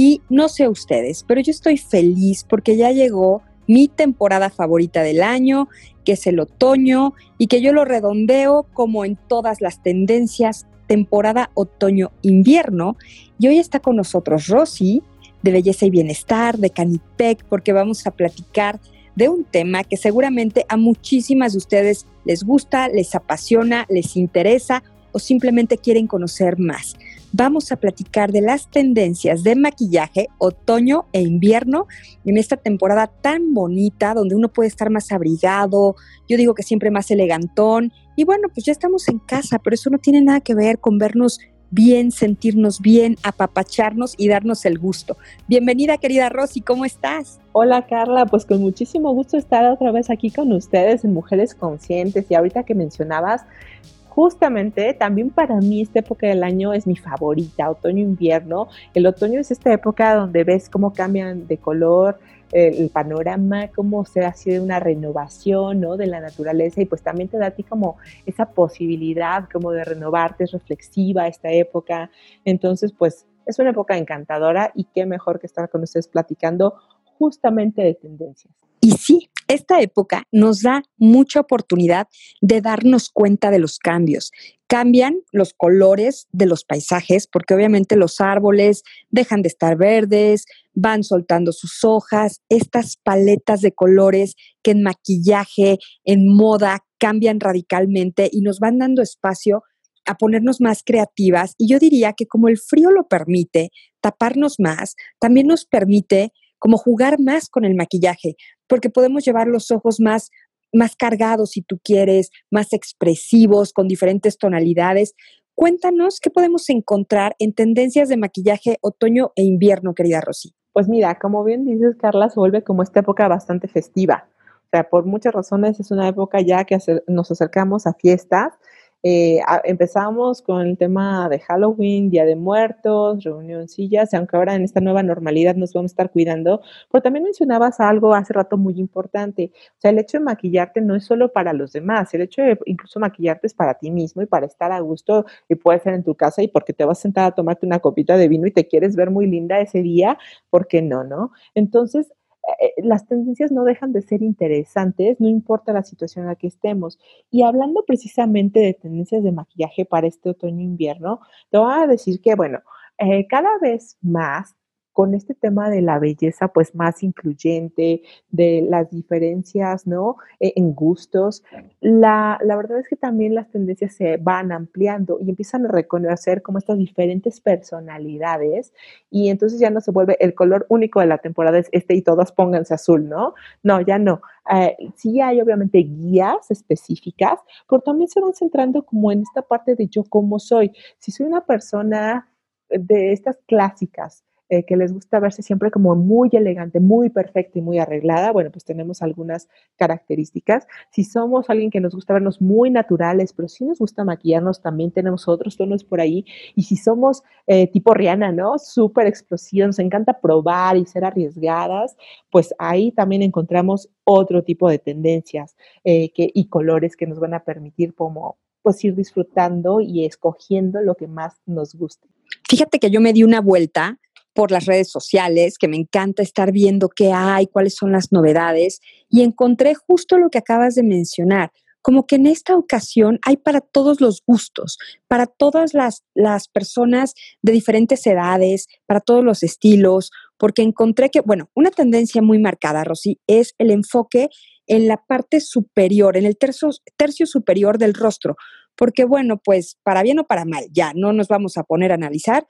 y no sé ustedes, pero yo estoy feliz porque ya llegó mi temporada favorita del año, que es el otoño, y que yo lo redondeo como en todas las tendencias, temporada otoño-invierno. Y hoy está con nosotros Rosy, de Belleza y Bienestar, de Canipec, porque vamos a platicar de un tema que seguramente a muchísimas de ustedes les gusta, les apasiona, les interesa o simplemente quieren conocer más vamos a platicar de las tendencias de maquillaje otoño e invierno en esta temporada tan bonita donde uno puede estar más abrigado, yo digo que siempre más elegantón y bueno, pues ya estamos en casa, pero eso no tiene nada que ver con vernos bien, sentirnos bien, apapacharnos y darnos el gusto. Bienvenida querida Rosy, ¿cómo estás? Hola Carla, pues con muchísimo gusto estar otra vez aquí con ustedes en Mujeres Conscientes y ahorita que mencionabas justamente también para mí esta época del año es mi favorita, otoño-invierno. El otoño es esta época donde ves cómo cambian de color el panorama, cómo se hace una renovación ¿no? de la naturaleza y pues también te da a ti como esa posibilidad como de renovarte, es reflexiva esta época. Entonces pues es una época encantadora y qué mejor que estar con ustedes platicando justamente de tendencias. Y sí, esta época nos da mucha oportunidad de darnos cuenta de los cambios. Cambian los colores de los paisajes porque obviamente los árboles dejan de estar verdes, van soltando sus hojas, estas paletas de colores que en maquillaje, en moda, cambian radicalmente y nos van dando espacio a ponernos más creativas. Y yo diría que como el frío lo permite, taparnos más, también nos permite como jugar más con el maquillaje, porque podemos llevar los ojos más más cargados si tú quieres, más expresivos, con diferentes tonalidades. Cuéntanos qué podemos encontrar en tendencias de maquillaje otoño e invierno, querida Rosy. Pues mira, como bien dices, Carla, se vuelve como esta época bastante festiva. O sea, por muchas razones es una época ya que nos acercamos a fiestas eh, empezamos con el tema de Halloween, Día de Muertos, reunioncillas, aunque ahora en esta nueva normalidad nos vamos a estar cuidando, pero también mencionabas algo hace rato muy importante, o sea, el hecho de maquillarte no es solo para los demás, el hecho de incluso maquillarte es para ti mismo y para estar a gusto y puede ser en tu casa y porque te vas a sentar a tomarte una copita de vino y te quieres ver muy linda ese día, ¿por qué no, no? Entonces, las tendencias no dejan de ser interesantes, no importa la situación en la que estemos. Y hablando precisamente de tendencias de maquillaje para este otoño-invierno, te voy a decir que, bueno, eh, cada vez más con este tema de la belleza pues más incluyente, de las diferencias, ¿no? E, en gustos, la, la, verdad es que también las tendencias se van ampliando y empiezan a reconocer como estas diferentes personalidades y entonces ya no se vuelve el color único de la temporada es este y todos pónganse azul, ¿no? No, ya no. Eh, sí hay obviamente guías específicas, pero también se van centrando como en esta parte de yo cómo soy. Si soy una persona de estas clásicas, eh, que les gusta verse siempre como muy elegante, muy perfecta y muy arreglada, bueno, pues tenemos algunas características. Si somos alguien que nos gusta vernos muy naturales, pero si nos gusta maquillarnos, también tenemos otros tonos por ahí. Y si somos eh, tipo Rihanna, ¿no? Súper explosiva, nos encanta probar y ser arriesgadas, pues ahí también encontramos otro tipo de tendencias eh, y colores que nos van a permitir como pues ir disfrutando y escogiendo lo que más nos guste. Fíjate que yo me di una vuelta por las redes sociales, que me encanta estar viendo qué hay, cuáles son las novedades, y encontré justo lo que acabas de mencionar, como que en esta ocasión hay para todos los gustos, para todas las, las personas de diferentes edades, para todos los estilos, porque encontré que, bueno, una tendencia muy marcada, Rosy, es el enfoque en la parte superior, en el tercio, tercio superior del rostro, porque bueno, pues para bien o para mal, ya no nos vamos a poner a analizar,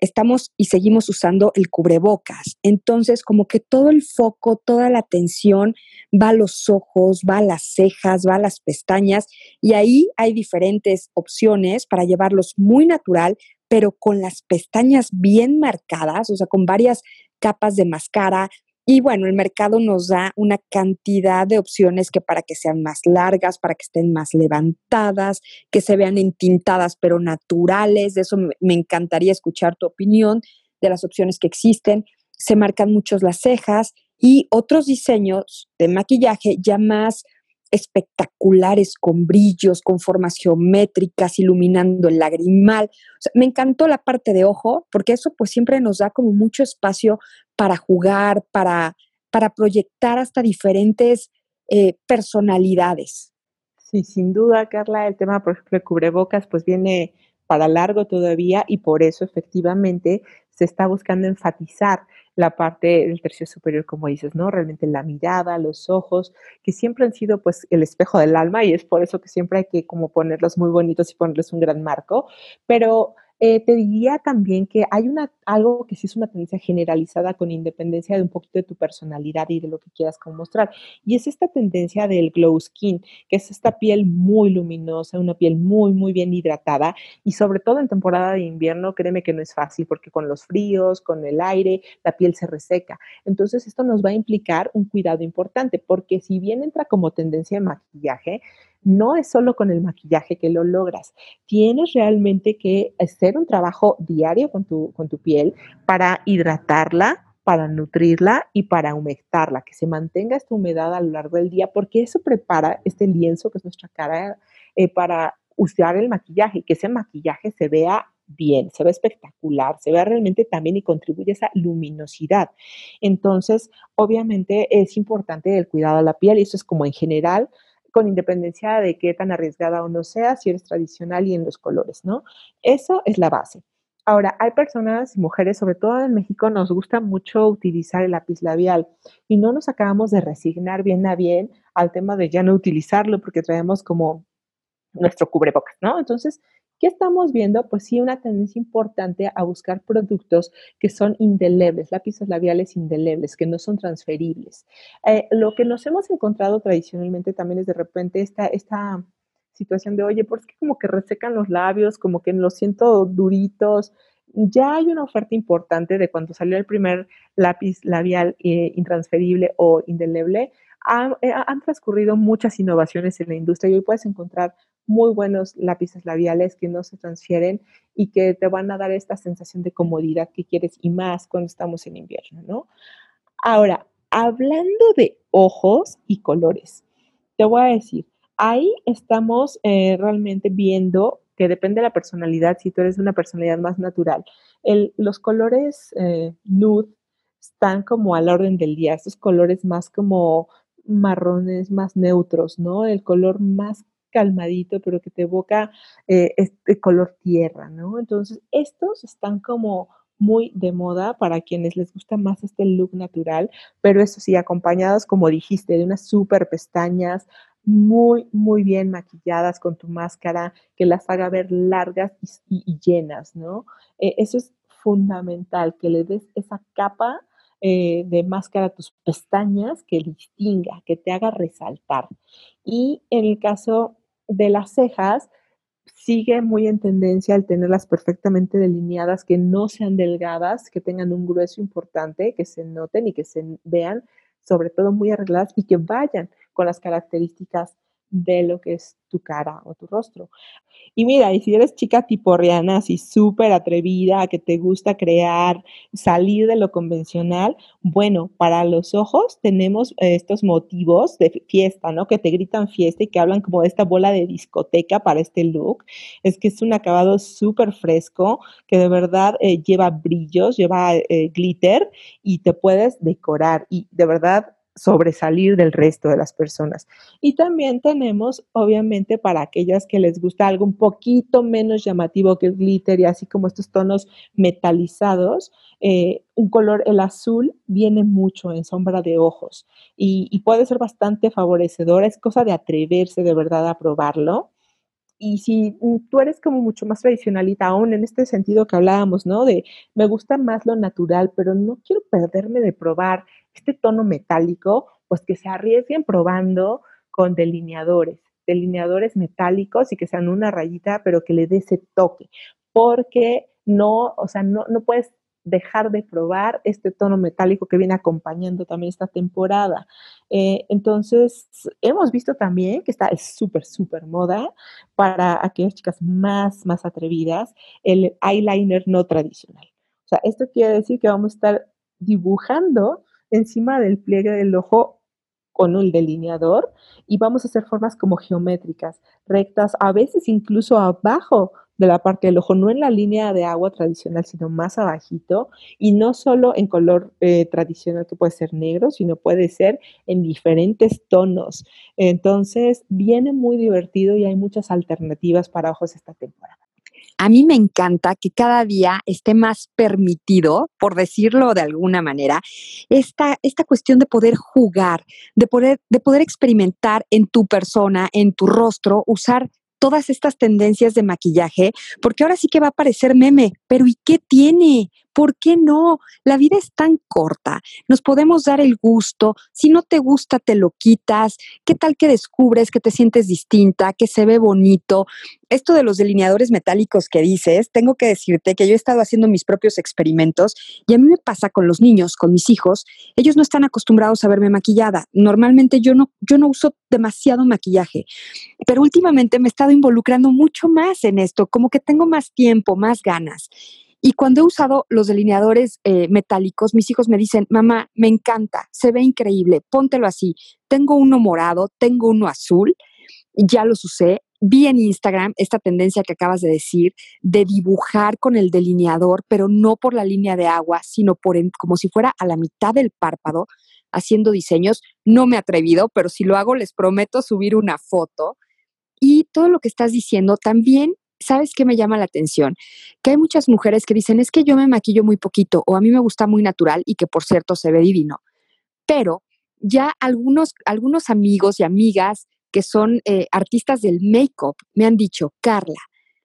estamos y seguimos usando el cubrebocas. Entonces, como que todo el foco, toda la atención va a los ojos, va a las cejas, va a las pestañas y ahí hay diferentes opciones para llevarlos muy natural, pero con las pestañas bien marcadas, o sea, con varias capas de máscara. Y bueno, el mercado nos da una cantidad de opciones que para que sean más largas, para que estén más levantadas, que se vean entintadas pero naturales. De eso me encantaría escuchar tu opinión de las opciones que existen. Se marcan muchos las cejas y otros diseños de maquillaje ya más espectaculares, con brillos, con formas geométricas, iluminando el lagrimal. me encantó la parte de ojo, porque eso pues siempre nos da como mucho espacio para jugar, para, para proyectar hasta diferentes eh, personalidades. Sí, sin duda, Carla, el tema, por ejemplo, de cubrebocas, pues viene para largo todavía y por eso efectivamente se está buscando enfatizar la parte del tercio superior, como dices, ¿no? Realmente la mirada, los ojos, que siempre han sido pues el espejo del alma y es por eso que siempre hay que como ponerlos muy bonitos y ponerles un gran marco, pero eh, te diría también que hay una, algo que sí es una tendencia generalizada con independencia de un poquito de tu personalidad y de lo que quieras como mostrar. Y es esta tendencia del glow skin, que es esta piel muy luminosa, una piel muy, muy bien hidratada. Y sobre todo en temporada de invierno, créeme que no es fácil porque con los fríos, con el aire, la piel se reseca. Entonces esto nos va a implicar un cuidado importante porque si bien entra como tendencia de maquillaje, no es solo con el maquillaje que lo logras. Tienes realmente que hacer un trabajo diario con tu, con tu piel para hidratarla, para nutrirla y para humectarla, que se mantenga esta humedad a lo largo del día, porque eso prepara este lienzo que es nuestra cara eh, para usar el maquillaje, que ese maquillaje se vea bien, se ve espectacular, se ve realmente también y contribuye a esa luminosidad. Entonces, obviamente es importante el cuidado de la piel y eso es como en general con independencia de qué tan arriesgada uno sea, si eres tradicional y en los colores, ¿no? Eso es la base. Ahora, hay personas y mujeres, sobre todo en México, nos gusta mucho utilizar el lápiz labial y no nos acabamos de resignar bien a bien al tema de ya no utilizarlo porque traemos como nuestro cubrebocas, ¿no? Entonces, ¿Qué estamos viendo? Pues sí, una tendencia importante a buscar productos que son indelebles, lápices labiales indelebles, que no son transferibles. Eh, lo que nos hemos encontrado tradicionalmente también es de repente esta, esta situación de, oye, ¿por qué como que resecan los labios, como que los siento duritos? Ya hay una oferta importante de cuando salió el primer lápiz labial eh, intransferible o indeleble. Eh, han transcurrido muchas innovaciones en la industria y hoy puedes encontrar muy buenos lápices labiales que no se transfieren y que te van a dar esta sensación de comodidad que quieres y más cuando estamos en invierno, ¿no? Ahora, hablando de ojos y colores, te voy a decir, ahí estamos eh, realmente viendo que depende de la personalidad, si tú eres una personalidad más natural. los colores eh, nude están como al orden del día, estos colores más como marrones, más neutros, ¿no? El color más calmadito, pero que te evoca eh, este color tierra, ¿no? Entonces, estos están como muy de moda para quienes les gusta más este look natural, pero eso sí, acompañados, como dijiste, de unas super pestañas muy, muy bien maquilladas con tu máscara, que las haga ver largas y, llenas, ¿no? Eh, eso es fundamental, que le des esa capa eh, de máscara a tus pestañas que distinga, que te haga resaltar. Y en el caso de las cejas sigue muy en tendencia al tenerlas perfectamente delineadas, que no sean delgadas, que tengan un grueso importante, que se noten y que se vean sobre todo muy arregladas y que vayan con las características de lo que es tu cara o tu rostro. Y mira, y si eres chica tipo Rihanna, así súper atrevida, que te gusta crear, salir de lo convencional, bueno, para los ojos tenemos estos motivos de fiesta, ¿no? Que te gritan fiesta y que hablan como de esta bola de discoteca para este look. Es que es un acabado súper fresco, que de verdad eh, lleva brillos, lleva eh, glitter y te puedes decorar. Y de verdad sobresalir del resto de las personas. Y también tenemos, obviamente, para aquellas que les gusta algo un poquito menos llamativo que el glitter y así como estos tonos metalizados, eh, un color, el azul, viene mucho en sombra de ojos y, y puede ser bastante favorecedor. Es cosa de atreverse de verdad a probarlo. Y si tú eres como mucho más tradicionalita, aún en este sentido que hablábamos, ¿no? De me gusta más lo natural, pero no quiero perderme de probar este tono metálico, pues que se arriesguen probando con delineadores, delineadores metálicos y que sean una rayita, pero que le dé ese toque, porque no, o sea, no, no puedes dejar de probar este tono metálico que viene acompañando también esta temporada. Eh, entonces, hemos visto también que está súper, súper moda para aquellas chicas más, más atrevidas, el eyeliner no tradicional. O sea, esto quiere decir que vamos a estar dibujando encima del pliegue del ojo con un delineador y vamos a hacer formas como geométricas, rectas, a veces incluso abajo de la parte del ojo, no en la línea de agua tradicional, sino más abajito, y no solo en color eh, tradicional que puede ser negro, sino puede ser en diferentes tonos. Entonces, viene muy divertido y hay muchas alternativas para ojos esta temporada. A mí me encanta que cada día esté más permitido, por decirlo de alguna manera, esta, esta cuestión de poder jugar, de poder, de poder experimentar en tu persona, en tu rostro, usar todas estas tendencias de maquillaje, porque ahora sí que va a parecer meme, pero ¿y qué tiene? ¿Por qué no? La vida es tan corta. Nos podemos dar el gusto. Si no te gusta, te lo quitas. ¿Qué tal que descubres que te sientes distinta, que se ve bonito? Esto de los delineadores metálicos que dices, tengo que decirte que yo he estado haciendo mis propios experimentos y a mí me pasa con los niños, con mis hijos. Ellos no están acostumbrados a verme maquillada. Normalmente yo no, yo no uso demasiado maquillaje, pero últimamente me he estado involucrando mucho más en esto, como que tengo más tiempo, más ganas. Y cuando he usado los delineadores eh, metálicos, mis hijos me dicen, mamá, me encanta, se ve increíble, póntelo así. Tengo uno morado, tengo uno azul, ya los usé. Vi en Instagram esta tendencia que acabas de decir de dibujar con el delineador, pero no por la línea de agua, sino por como si fuera a la mitad del párpado, haciendo diseños. No me he atrevido, pero si lo hago, les prometo subir una foto. Y todo lo que estás diciendo también ¿sabes qué me llama la atención? Que hay muchas mujeres que dicen, es que yo me maquillo muy poquito o a mí me gusta muy natural y que por cierto se ve divino. Pero ya algunos, algunos amigos y amigas que son eh, artistas del make-up me han dicho, Carla,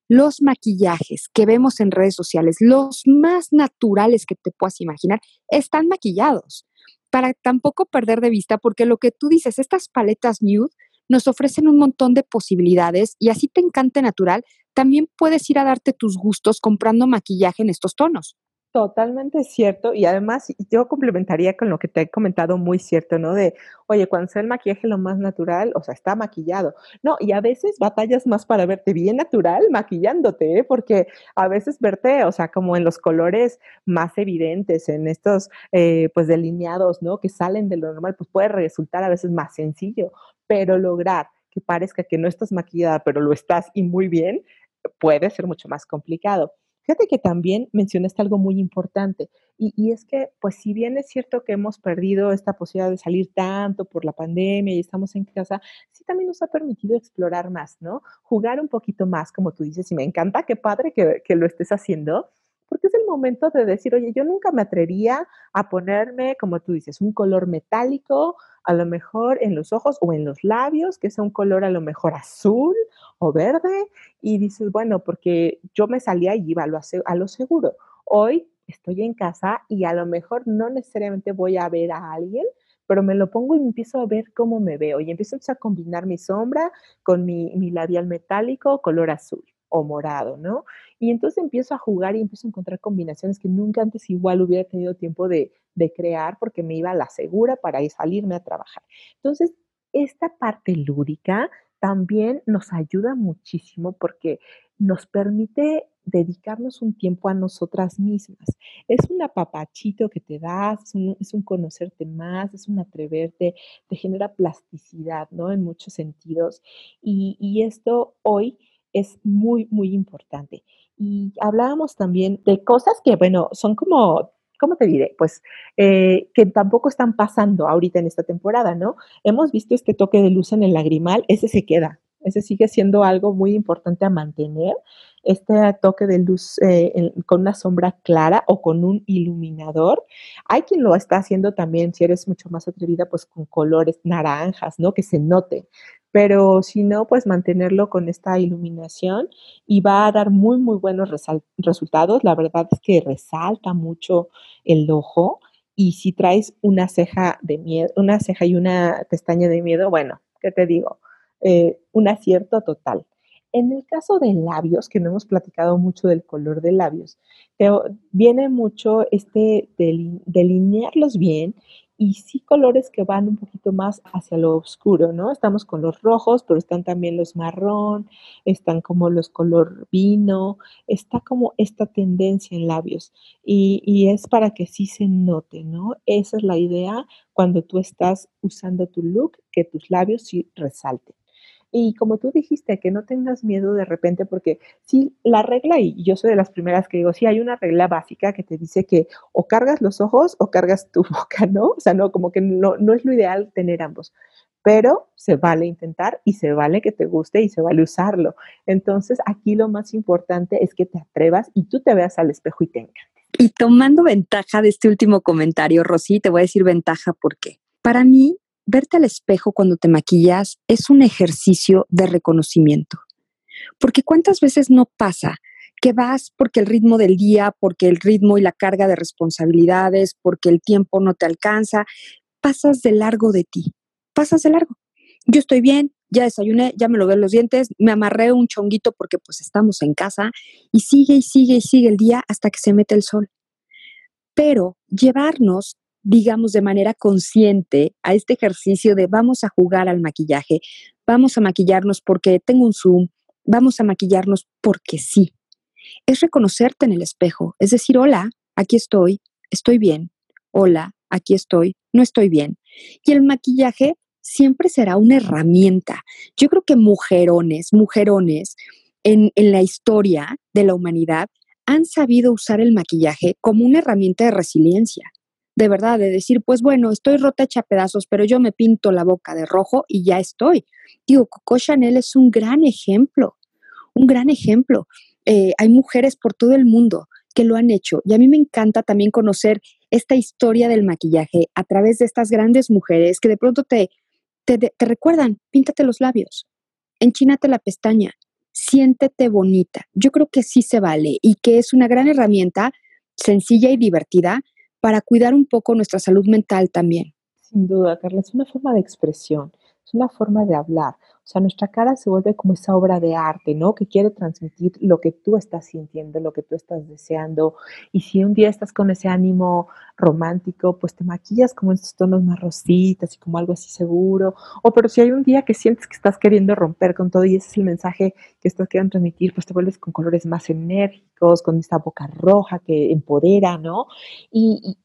los maquillajes que vemos en redes sociales, los más naturales que te puedas imaginar, están maquillados. Para tampoco perder de vista, porque lo que tú dices, estas paletas nude nos ofrecen un montón de posibilidades y así te encante natural, también puedes ir a darte tus gustos comprando maquillaje en estos tonos. Totalmente cierto. Y además, yo complementaría con lo que te he comentado, muy cierto, ¿no? De, oye, cuando sea el maquillaje lo más natural, o sea, está maquillado. No, y a veces batallas más para verte bien natural maquillándote, ¿eh? Porque a veces verte, o sea, como en los colores más evidentes, en estos, eh, pues, delineados, ¿no? Que salen de lo normal, pues puede resultar a veces más sencillo, pero lograr que parezca que no estás maquillada, pero lo estás y muy bien, puede ser mucho más complicado. Fíjate que también mencionaste algo muy importante y, es que, pues si bien es cierto que hemos perdido esta posibilidad de salir tanto por la pandemia y estamos en casa, sí también nos ha permitido explorar más, ¿no? Jugar un poquito más, como tú dices, y me encanta, qué padre que, que lo estés haciendo, porque es el momento de decir, oye, yo nunca me atrevería a ponerme, como tú dices, un color metálico, a lo mejor en los ojos o en los labios, que sea un color a lo mejor azul o verde, y dices, bueno, porque yo me salía y iba a lo, a lo seguro. Hoy estoy en casa y a lo mejor no necesariamente voy a ver a alguien, pero me lo pongo y empiezo a ver cómo me veo y empiezo a combinar mi sombra con mi, mi labial metálico color azul o morado, ¿no? Y entonces empiezo a jugar y empiezo a encontrar combinaciones que nunca antes igual hubiera tenido tiempo de, crear porque me iba a la segura para ir, salirme a trabajar. Entonces, esta parte lúdica también nos ayuda muchísimo porque nos permite dedicarnos un tiempo a nosotras mismas. Es un apapachito que te das, es un, conocerte más, es un atreverte, te genera plasticidad, ¿no? En muchos sentidos. Y esto hoy es muy, muy importante. Y hablábamos también de cosas que, bueno, son como ¿cómo te diré? Pues eh, que tampoco están pasando ahorita en esta temporada, ¿no? Hemos visto este toque de luz en el lagrimal, ese se queda, ese sigue siendo algo muy importante a mantener, este toque de luz eh, con una sombra clara o con un iluminador. Hay quien lo está haciendo también, si eres mucho más atrevida, pues con colores naranjas, ¿no? Que se note pero si no, pues mantenerlo con esta iluminación y va a dar muy, muy buenos resultados. La verdad es que resalta mucho el ojo y si traes una ceja de miedo, una ceja y una pestaña de miedo, bueno, ¿qué te digo? Eh, un acierto total. En el caso de labios, que no hemos platicado mucho del color de labios, viene mucho este delinearlos bien y sí colores que van un poquito más hacia lo oscuro, ¿no? Estamos con los rojos, pero están también los marrón, están como los color vino, está como esta tendencia en labios y, y es para que sí se note, ¿no? Esa es la idea cuando tú estás usando tu look, que tus labios sí resalten. Y como tú dijiste, que no tengas miedo de repente, porque sí, la regla, y yo soy de las primeras que digo, sí, hay una regla básica que te dice que o cargas los ojos o cargas tu boca, ¿no? O sea, no, como que no, no es lo ideal tener ambos, pero se vale intentar y se vale que te guste y se vale usarlo. Entonces, aquí lo más importante es que te atrevas y tú te veas al espejo y te encantes. Y tomando ventaja de este último comentario, Rosy, te voy a decir ventaja porque para mí verte al espejo cuando te maquillas es un ejercicio de reconocimiento. Porque cuántas veces no pasa que vas porque el ritmo del día, porque el ritmo y la carga de responsabilidades, porque el tiempo no te alcanza, pasas de largo de ti, pasas de largo. Yo estoy bien, ya desayuné, ya me lo veo en los dientes, me amarré un chonguito porque pues estamos en casa y sigue y sigue y sigue el día hasta que se mete el sol. Pero llevarnos digamos, de manera consciente a este ejercicio de vamos a jugar al maquillaje, vamos a maquillarnos porque tengo un zoom, vamos a maquillarnos porque sí. Es reconocerte en el espejo, es decir, hola, aquí estoy, estoy bien, hola, aquí estoy, no estoy bien. Y el maquillaje siempre será una herramienta. Yo creo que mujerones, mujerones en, en la historia de la humanidad han sabido usar el maquillaje como una herramienta de resiliencia de verdad, de decir, pues bueno, estoy rota hecha pedazos, pero yo me pinto la boca de rojo y ya estoy. Digo, Coco Chanel es un gran ejemplo, un gran ejemplo. Eh, hay mujeres por todo el mundo que lo han hecho y a mí me encanta también conocer esta historia del maquillaje a través de estas grandes mujeres que de pronto te, te, te recuerdan, píntate los labios, enchínate la pestaña, siéntete bonita. Yo creo que sí se vale y que es una gran herramienta sencilla y divertida para cuidar un poco nuestra salud mental también. Sin duda, Carla, es una forma de expresión, es una forma de hablar. O sea, nuestra cara se vuelve como esa obra de arte, ¿no? Que quiere transmitir lo que tú estás sintiendo, lo que tú estás deseando. Y si un día estás con ese ánimo romántico, pues te maquillas como en estos tonos más rositas y como algo así seguro. O pero si hay un día que sientes que estás queriendo romper con todo y ese es el mensaje que estás queriendo transmitir, pues te vuelves con colores más enérgicos, con esta boca roja que empodera, ¿no? Y,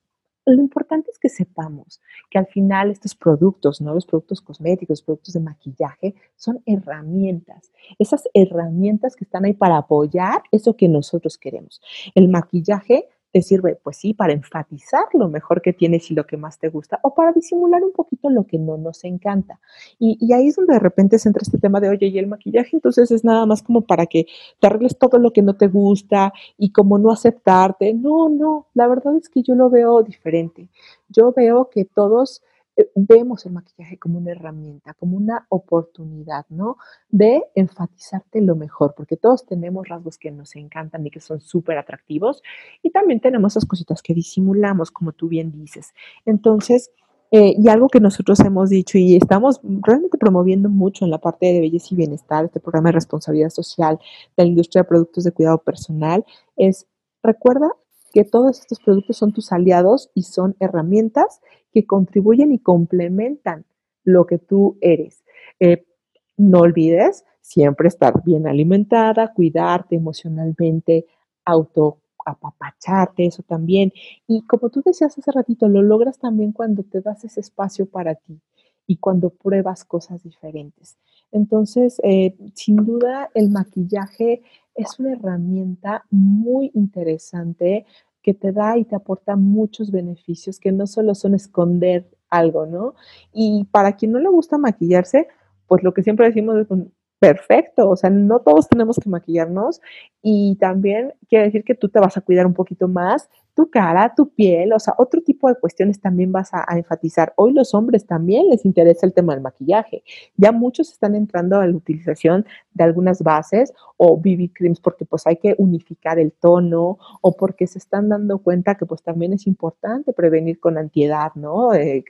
lo importante es que sepamos que al final estos productos, ¿no? los productos cosméticos, los productos de maquillaje, son herramientas. Esas herramientas que están ahí para apoyar eso que nosotros queremos. El maquillaje te sirve, pues sí, para enfatizar lo mejor que tienes y lo que más te gusta, o para disimular un poquito lo que no nos encanta. Y, ahí es donde de repente se entra este tema de, oye, y el maquillaje, entonces es nada más como para que te arregles todo lo que no te gusta y como no aceptarte. No, no, la verdad es que yo lo veo diferente. Yo veo que todos vemos el maquillaje como una herramienta, como una oportunidad, ¿no? De enfatizarte lo mejor, porque todos tenemos rasgos que nos encantan y que son súper atractivos y también tenemos esas cositas que disimulamos, como tú bien dices. Entonces, eh, y algo que nosotros hemos dicho y estamos realmente promoviendo mucho en la parte de belleza y bienestar, este programa de responsabilidad social de la industria de productos de cuidado personal, es recuerda que todos estos productos son tus aliados y son herramientas que contribuyen y complementan lo que tú eres. Eh, no olvides siempre estar bien alimentada, cuidarte emocionalmente, autoapapacharte, eso también. Y como tú decías hace ratito, lo logras también cuando te das ese espacio para ti y cuando pruebas cosas diferentes. Entonces, eh, sin duda, el maquillaje es una herramienta muy interesante que te da y te aporta muchos beneficios que no solo son esconder algo, ¿no? Y para quien no le gusta maquillarse, pues lo que siempre decimos es perfecto, o sea, no todos tenemos que maquillarnos y también quiere decir que tú te vas a cuidar un poquito más tu cara, tu piel, o sea, otro tipo de cuestiones también vas a, enfatizar. Hoy los hombres también les interesa el tema del maquillaje. Ya muchos están entrando a la utilización de algunas bases o BB creams porque pues hay que unificar el tono o porque se están dando cuenta que pues también es importante prevenir con antiedad, ¿no? Eh,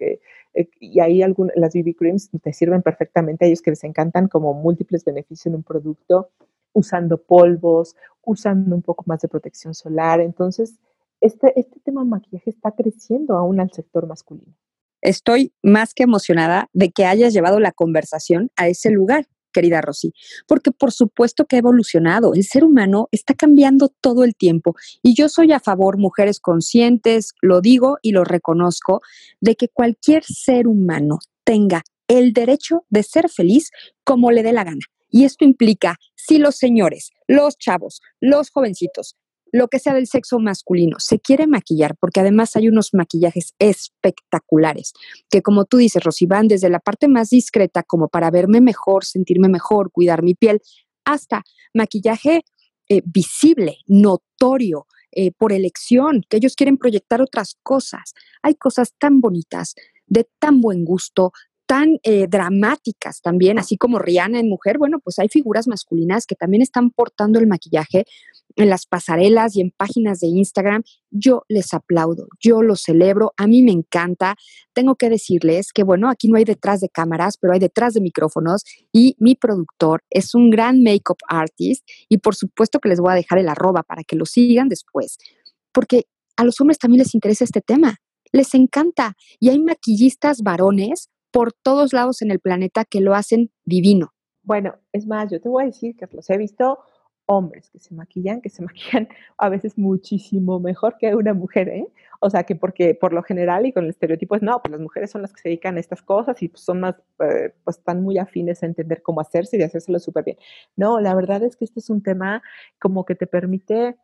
eh, y ahí algunas, las BB creams te sirven perfectamente a ellos que les encantan como múltiples beneficios en un producto usando polvos, usando un poco más de protección solar. Entonces, este, este tema maquillaje está creciendo aún al sector masculino. Estoy más que emocionada de que hayas llevado la conversación a ese lugar, querida Rosy, porque por supuesto que ha evolucionado. El ser humano está cambiando todo el tiempo y yo soy a favor, mujeres conscientes, lo digo y lo reconozco, de que cualquier ser humano tenga el derecho de ser feliz como le dé la gana. Y esto implica si los señores, los chavos, los jovencitos, lo que sea del sexo masculino, se quiere maquillar, porque además hay unos maquillajes espectaculares, que como tú dices, Rosy, van desde la parte más discreta, como para verme mejor, sentirme mejor, cuidar mi piel, hasta maquillaje eh, visible, notorio, eh, por elección, que ellos quieren proyectar otras cosas. Hay cosas tan bonitas, de tan buen gusto, tan eh, dramáticas también, así como Rihanna en mujer, bueno, pues hay figuras masculinas que también están portando el maquillaje en las pasarelas y en páginas de Instagram. Yo les aplaudo, yo lo celebro, a mí me encanta. Tengo que decirles que, bueno, aquí no hay detrás de cámaras, pero hay detrás de micrófonos y mi productor es un gran make-up artist y por supuesto que les voy a dejar el arroba para que lo sigan después, porque a los hombres también les interesa este tema les encanta. Y hay maquillistas varones por todos lados en el planeta que lo hacen divino. Bueno, es más, yo te voy a decir que los he visto hombres que se maquillan, que se maquillan a veces muchísimo mejor que una mujer, ¿eh? O sea, que porque por lo general y con el estereotipo es, no, pues las mujeres son las que se dedican a estas cosas y pues son más, eh, pues están muy afines a entender cómo hacerse y hacérselo súper bien. No, la verdad es que este es un tema como que te permite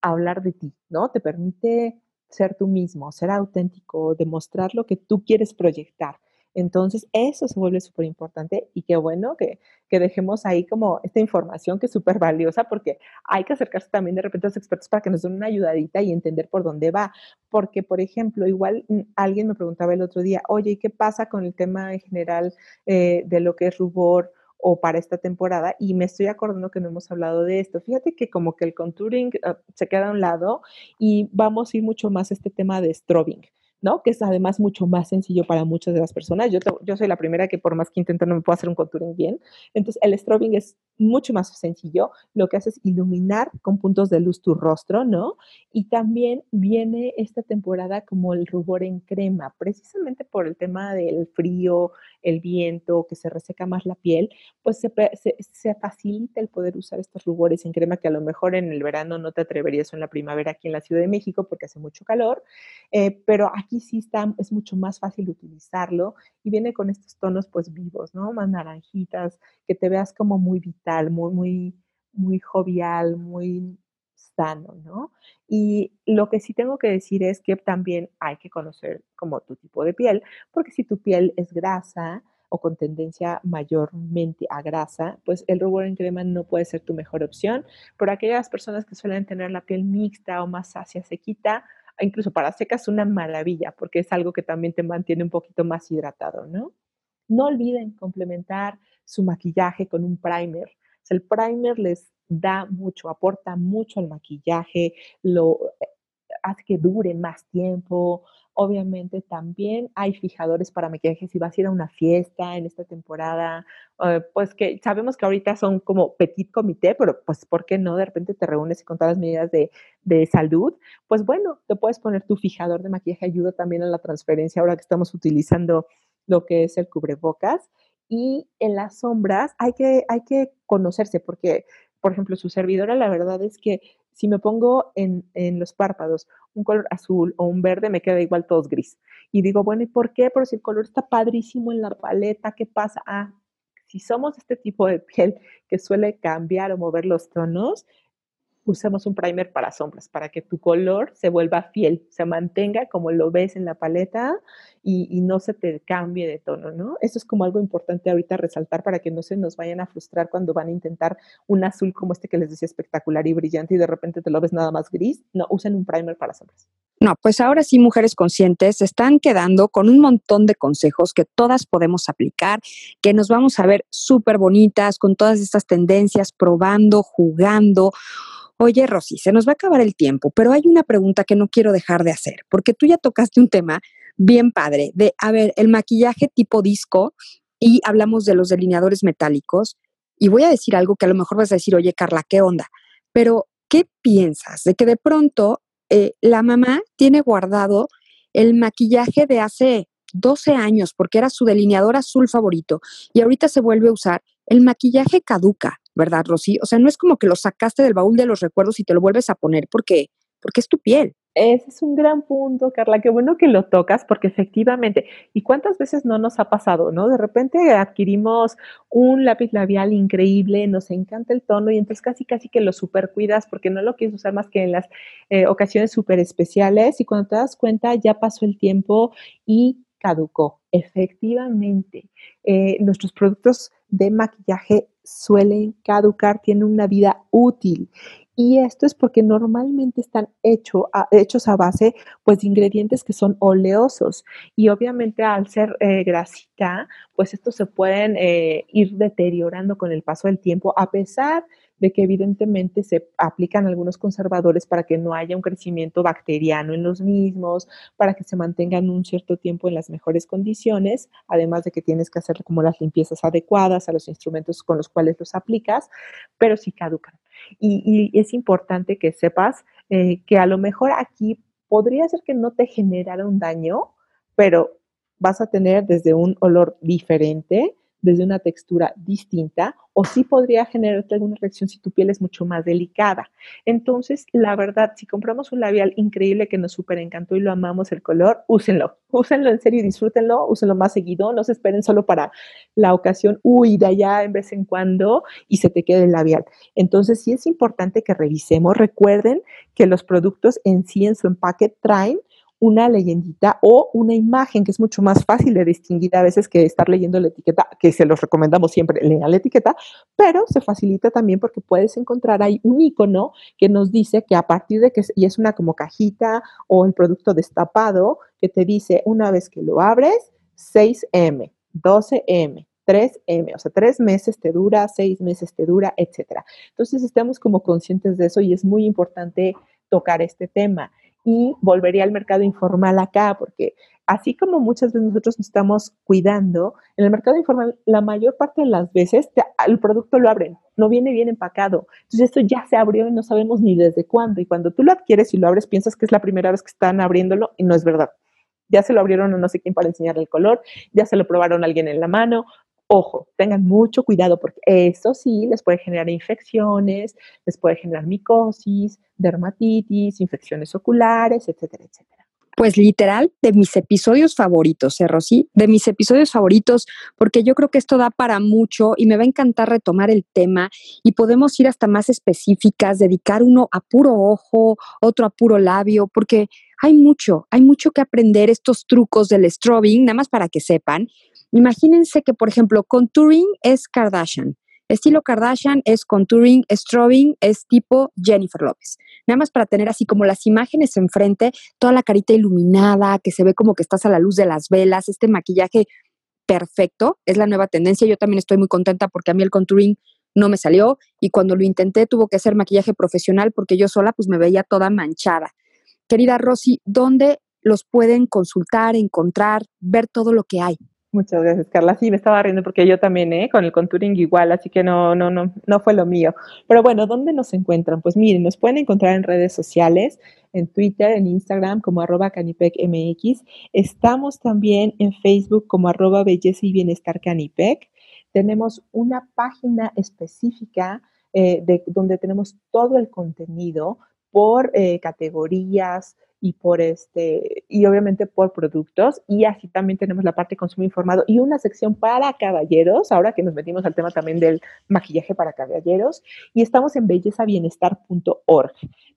hablar de ti, ¿no? Te permite ser tú mismo, ser auténtico, demostrar lo que tú quieres proyectar. Entonces, eso se vuelve súper importante y qué bueno que, dejemos ahí como esta información que es súper valiosa porque hay que acercarse también de repente a los expertos para que nos den una ayudadita y entender por dónde va. Porque, por ejemplo, igual mm, alguien me preguntaba el otro día, oye, ¿y qué pasa con el tema en general eh, de lo que es rubor? o para esta temporada y me estoy acordando que no hemos hablado de esto. Fíjate que como que el contouring ah, se queda a un lado y vamos a ir mucho más a este tema de strobing. ¿No? Que es además mucho más sencillo para muchas de las personas. Yo, yo soy la primera que por más que intento no me puedo hacer un contouring bien. Entonces, el strobing es mucho más sencillo. Lo que hace es iluminar con puntos de luz tu rostro, ¿no? Y también viene esta temporada como el rubor en crema, precisamente por el tema del frío, el viento, que se reseca más la piel, pues se, se, facilita el poder usar estos rubores en crema que a lo mejor en el verano no te atreverías o en la primavera aquí en la Ciudad de México porque hace mucho calor, eh, pero aquí sí está, es mucho más fácil utilizarlo y viene con estos tonos pues vivos, ¿no? Más naranjitas, que te veas como muy vital, muy, muy, muy jovial, muy sano, ¿no? Y lo que sí tengo que decir es que también hay que conocer como tu tipo de piel, porque si tu piel es grasa o con tendencia mayormente a grasa, pues el rubor en crema no puede ser tu mejor opción. Pero aquellas personas que suelen tener la piel mixta o más ácida, sequita, incluso para secas, es una maravilla, porque es algo que también te mantiene un poquito más hidratado, ¿no? No olviden complementar su maquillaje con un primer. el primer les da mucho, aporta mucho al maquillaje, lo eh, hace que dure más tiempo. Obviamente también hay fijadores para maquillaje si vas a ir a una fiesta en esta temporada, eh, pues que sabemos que ahorita son como petit comité, pero pues ¿por qué no? De repente te reúnes con todas las medidas de, de salud. Pues bueno, te puedes poner tu fijador de maquillaje, ayuda también a la transferencia ahora que estamos utilizando lo que es el cubrebocas. Y en las sombras hay que, hay que conocerse porque por ejemplo, su servidora, la verdad es que si me pongo en, los párpados un color azul o un verde, me queda igual todos gris. Y digo, bueno, ¿y por qué? Pero si el color está padrísimo en la paleta, ¿qué pasa? Ah, si somos este tipo de piel que suele cambiar o mover los tonos, usemos un primer para sombras, para que tu color se vuelva fiel, se mantenga como lo ves en la paleta y, no se te cambie de tono, ¿no? Eso es como algo importante ahorita resaltar para que no se nos vayan a frustrar cuando van a intentar un azul como este que les decía espectacular y brillante y de repente te lo ves nada más gris. No, usen un primer para sombras. No, pues ahora sí, mujeres conscientes están quedando con un montón de consejos que todas podemos aplicar, que nos vamos a ver súper bonitas con todas estas tendencias, probando, jugando. Oye, Rosy, se nos va a acabar el tiempo, pero hay una pregunta que no quiero dejar de hacer, porque tú ya tocaste un tema bien padre de, a ver, el maquillaje tipo disco y hablamos de los delineadores metálicos. Y voy a decir algo que a lo mejor vas a decir, oye, Carla, ¿qué onda? Pero, ¿qué piensas de que de pronto eh, la mamá tiene guardado el maquillaje de hace 12 años porque era su delineador azul favorito y ahorita se vuelve a usar? El maquillaje caduca ¿verdad, Rosy? O sea, no es como que lo sacaste del baúl de los recuerdos y te lo vuelves a poner porque, porque es tu piel. Ese es un gran punto, Carla. Qué bueno que lo tocas, porque efectivamente, ¿y cuántas veces no nos ha pasado, no? De repente adquirimos un lápiz labial increíble, nos encanta el tono y entonces casi, casi que lo super cuidas porque no lo quieres usar más que en las eh, ocasiones súper especiales y cuando te das cuenta ya pasó el tiempo y caducó. Efectivamente, eh, nuestros productos de maquillaje suelen caducar, tienen una vida útil. Y esto es porque normalmente están hecho hechos a base pues, de ingredientes que son oleosos. Y obviamente al ser eh, grasita, pues estos se pueden eh, ir deteriorando con el paso del tiempo, a pesar de que evidentemente se aplican algunos conservadores para que no haya un crecimiento bacteriano en los mismos, para que se mantengan un cierto tiempo en las mejores condiciones, además de que tienes que hacer como las limpiezas adecuadas a los instrumentos con los cuales los aplicas, pero sí caducan. Y, es importante que sepas eh, que a lo mejor aquí podría ser que no te generara un daño, pero vas a tener desde un olor diferente, desde una textura distinta o sí podría generarte alguna reacción si tu piel es mucho más delicada. Entonces, la verdad, si compramos un labial increíble que nos súper encantó y lo amamos el color, úsenlo, úsenlo en serio y disfrútenlo, úsenlo más seguido, no se esperen solo para la ocasión, uy, de allá en vez en cuando y se te quede el labial. Entonces, sí es importante que revisemos, recuerden que los productos en sí en su empaque traen una leyendita o una imagen que es mucho más fácil de distinguir a veces que estar leyendo la etiqueta, que se los recomendamos siempre, lean la etiqueta, pero se facilita también porque puedes encontrar ahí un icono que nos dice que a partir de que, y es una como cajita o el producto destapado, que te dice una vez que lo abres, 6M, 12M, 3M, o sea, tres meses te dura, seis meses te dura, etcétera. Entonces, estamos como conscientes de eso y es muy importante tocar este tema y volvería al mercado informal acá, porque así como muchas veces nosotros nos estamos cuidando, en el mercado informal la mayor parte de las veces el producto lo abren, no viene bien empacado. Entonces esto ya se abrió y no sabemos ni desde cuándo. Y cuando tú lo adquieres y lo abres, piensas que es la primera vez que están abriéndolo y no es verdad. Ya se lo abrieron a no sé quién para enseñar el color, ya se lo probaron alguien en la mano, Ojo, tengan mucho cuidado porque eso sí les puede generar infecciones, les puede generar micosis, dermatitis, infecciones oculares, etcétera, etcétera. Pues literal, de mis episodios favoritos, ¿eh, Rosy? De mis episodios favoritos, porque yo creo que esto da para mucho y me va a encantar retomar el tema y podemos ir hasta más específicas, dedicar uno a puro ojo, otro a puro labio, porque hay mucho, hay mucho que aprender estos trucos del strobing, nada más para que sepan. Imagínense que, por ejemplo, contouring es Kardashian. Estilo Kardashian es contouring, strobing es tipo Jennifer López. Nada más para tener así como las imágenes enfrente, toda la carita iluminada, que se ve como que estás a la luz de las velas, este maquillaje perfecto, es la nueva tendencia. Yo también estoy muy contenta porque a mí el contouring no me salió y cuando lo intenté tuvo que ser maquillaje profesional porque yo sola pues me veía toda manchada. Querida Rosy, ¿dónde los pueden consultar, encontrar, ver todo lo que hay? Muchas gracias, Carla. Sí, me estaba riendo porque yo también, ¿eh? Con el contouring igual, así que no, no, no, no fue lo mío. Pero bueno, ¿dónde nos encuentran? Pues miren, nos pueden encontrar en redes sociales, en Twitter, en Instagram como arroba canipecmx. Estamos también en Facebook como arroba belleza y bienestar canipec. Tenemos una página específica eh, de donde tenemos todo el contenido por eh, categorías, y por este, y obviamente por productos. Y así también tenemos la parte de consumo informado y una sección para caballeros, ahora que nos metimos al tema también del maquillaje para caballeros. Y estamos en bellezabienestar.org.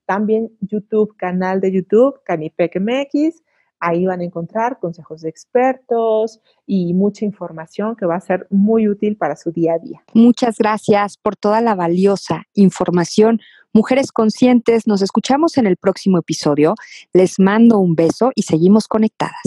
También YouTube, canal de YouTube, Canipec MX. Ahí van a encontrar consejos de expertos y mucha información que va a ser muy útil para su día a día. Muchas gracias por toda la valiosa información. Mujeres conscientes, nos escuchamos en el próximo episodio. Les mando un beso y seguimos conectadas.